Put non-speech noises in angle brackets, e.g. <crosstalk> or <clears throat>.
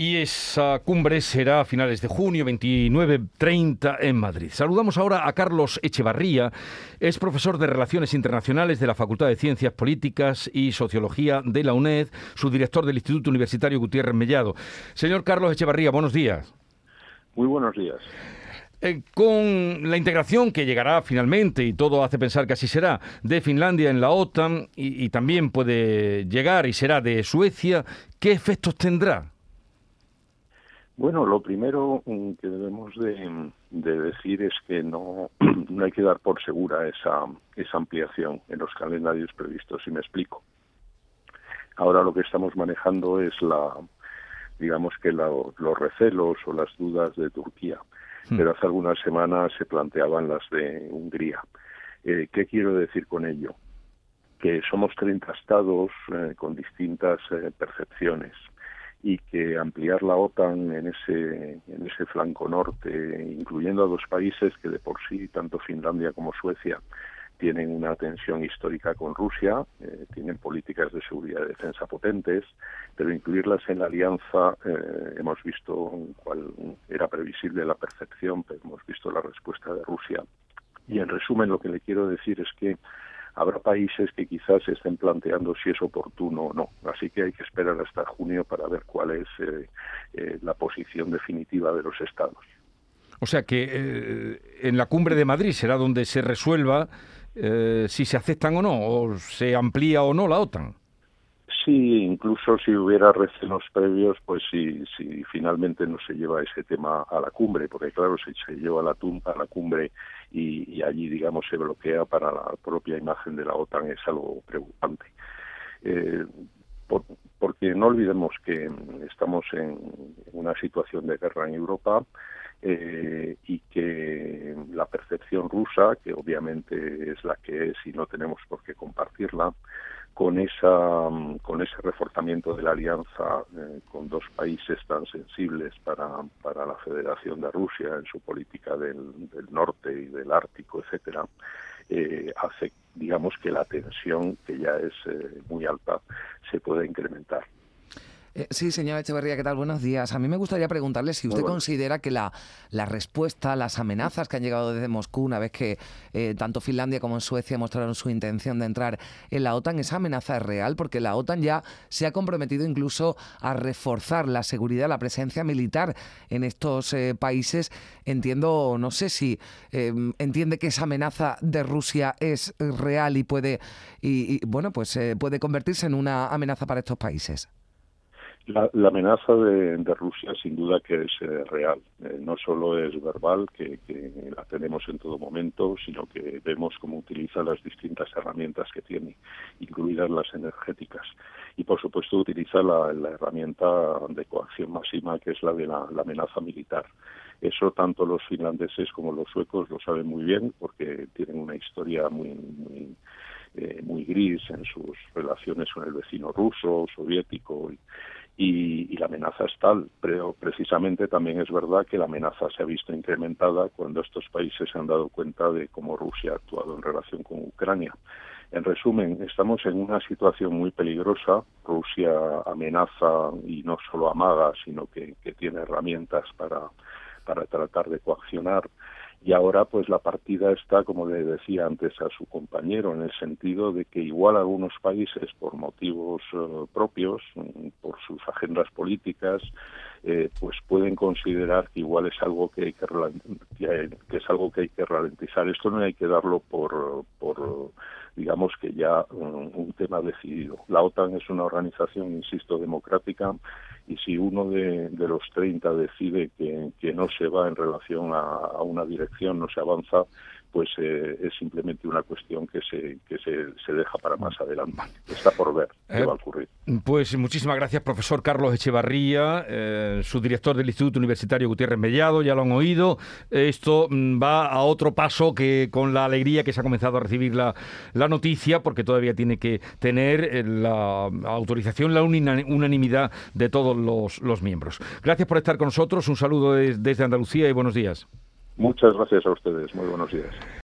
Y esa cumbre será a finales de junio, 29-30 en Madrid. Saludamos ahora a Carlos Echevarría, es profesor de Relaciones Internacionales de la Facultad de Ciencias Políticas y Sociología de la UNED, su director del Instituto Universitario Gutiérrez Mellado. Señor Carlos Echevarría, buenos días. Muy buenos días. Eh, con la integración que llegará finalmente, y todo hace pensar que así será, de Finlandia en la OTAN y, también puede llegar y será de Suecia, ¿qué efectos tendrá? Bueno, lo primero mm, que debemos de, decir es que no, <clears throat> no hay que dar por segura esa, esa ampliación en los calendarios previstos, si me explico. Ahora lo que estamos manejando es la, digamos que los recelos o las dudas de Turquía, hmm. pero hace algunas semanas se planteaban las de Hungría. Eh, ¿Qué quiero decir con ello? Que somos 30 estados eh, con distintas eh, percepciones y que ampliar la OTAN en ese, en ese flanco norte, incluyendo a dos países que de por sí, tanto Finlandia como Suecia, tienen una tensión histórica con Rusia, eh, tienen políticas de seguridad y defensa potentes, pero incluirlas en la alianza, eh, hemos visto cuál era previsible la percepción, pero hemos visto la respuesta de Rusia. Y en resumen, lo que le quiero decir es que habrá países que quizás estén planteando si es oportuno o no. Así que hay que esperar hasta junio para ver cuál es eh, eh, la posición definitiva de los estados. O sea que eh, en la cumbre de Madrid será donde se resuelva si se aceptan o no, o se amplía o no la OTAN. Sí, incluso si hubiera recelos previos, pues si, si finalmente no se lleva ese tema a la cumbre, porque claro, si se lleva a la, a la cumbre y, allí, digamos, se bloquea para la propia imagen de la OTAN es algo preocupante. Eh, porque no olvidemos que estamos en una situación de guerra en Europa eh, y que la percepción rusa, que obviamente es la que es y no tenemos por qué compartirla, con esa con ese reforzamiento de la alianza eh, con dos países tan sensibles para, para la Federación de Rusia en su política del, del norte y del Ártico, etcétera, eh, hace digamos que la tensión que ya es eh, muy alta se pueda incrementar. Eh, sí, señora Echeverría, ¿qué tal? Buenos días. A mí me gustaría preguntarle si usted considera que la, la, respuesta, las amenazas que han llegado desde Moscú una vez que eh, tanto Finlandia como Suecia mostraron su intención de entrar en la OTAN, esa amenaza es real porque la OTAN ya se ha comprometido incluso a reforzar la seguridad, la presencia militar en estos eh, países. Entiendo, no sé si entiende que esa amenaza de Rusia es real y puede, y, bueno, pues puede convertirse en una amenaza para estos países. La, amenaza de, Rusia sin duda que es eh, real. Eh, no solo es verbal, que, la tenemos en todo momento, sino que vemos cómo utiliza las distintas herramientas que tiene, incluidas las energéticas. Y por supuesto utiliza la, herramienta de coacción máxima, que es la de la, amenaza militar. Eso tanto los finlandeses como los suecos lo saben muy bien, porque tienen una historia muy, muy eh, muy gris en sus relaciones con el vecino ruso, soviético la amenaza es tal, pero precisamente también es verdad que la amenaza se ha visto incrementada cuando estos países se han dado cuenta de cómo Rusia ha actuado en relación con Ucrania. En resumen, estamos en una situación muy peligrosa. Rusia amenaza y no solo amaga, sino que, que tiene herramientas para, para tratar de coaccionar y ahora pues la partida está, como le decía antes a su compañero, en el sentido de que igual algunos países por motivos eh, propios, mm, por sus agendas políticas, eh, pues pueden considerar que igual es algo que hay que, que es algo que hay que ralentizar. Esto no hay que darlo por, por digamos que ya mm, un, tema decidido. La OTAN es una organización, insisto, democrática y si uno de, los 30 decide que, que, no se va en relación a una dirección, no se avanza, pues eh, es simplemente una cuestión que se, que se, se, deja para más adelante. Está por ver qué eh, va a ocurrir. Pues muchísimas gracias, profesor Carlos Echevarría, eh, su director del Instituto Universitario Gutiérrez Mellado, ya lo han oído. Esto mm, va a otro paso que con la alegría que se ha comenzado a recibir la, la noticia, porque todavía tiene que tener la autorización, la unanimidad de todos los, los miembros. Gracias por estar con nosotros, un saludo desde Andalucía y buenos días. Muchas gracias a ustedes. Muy buenos días.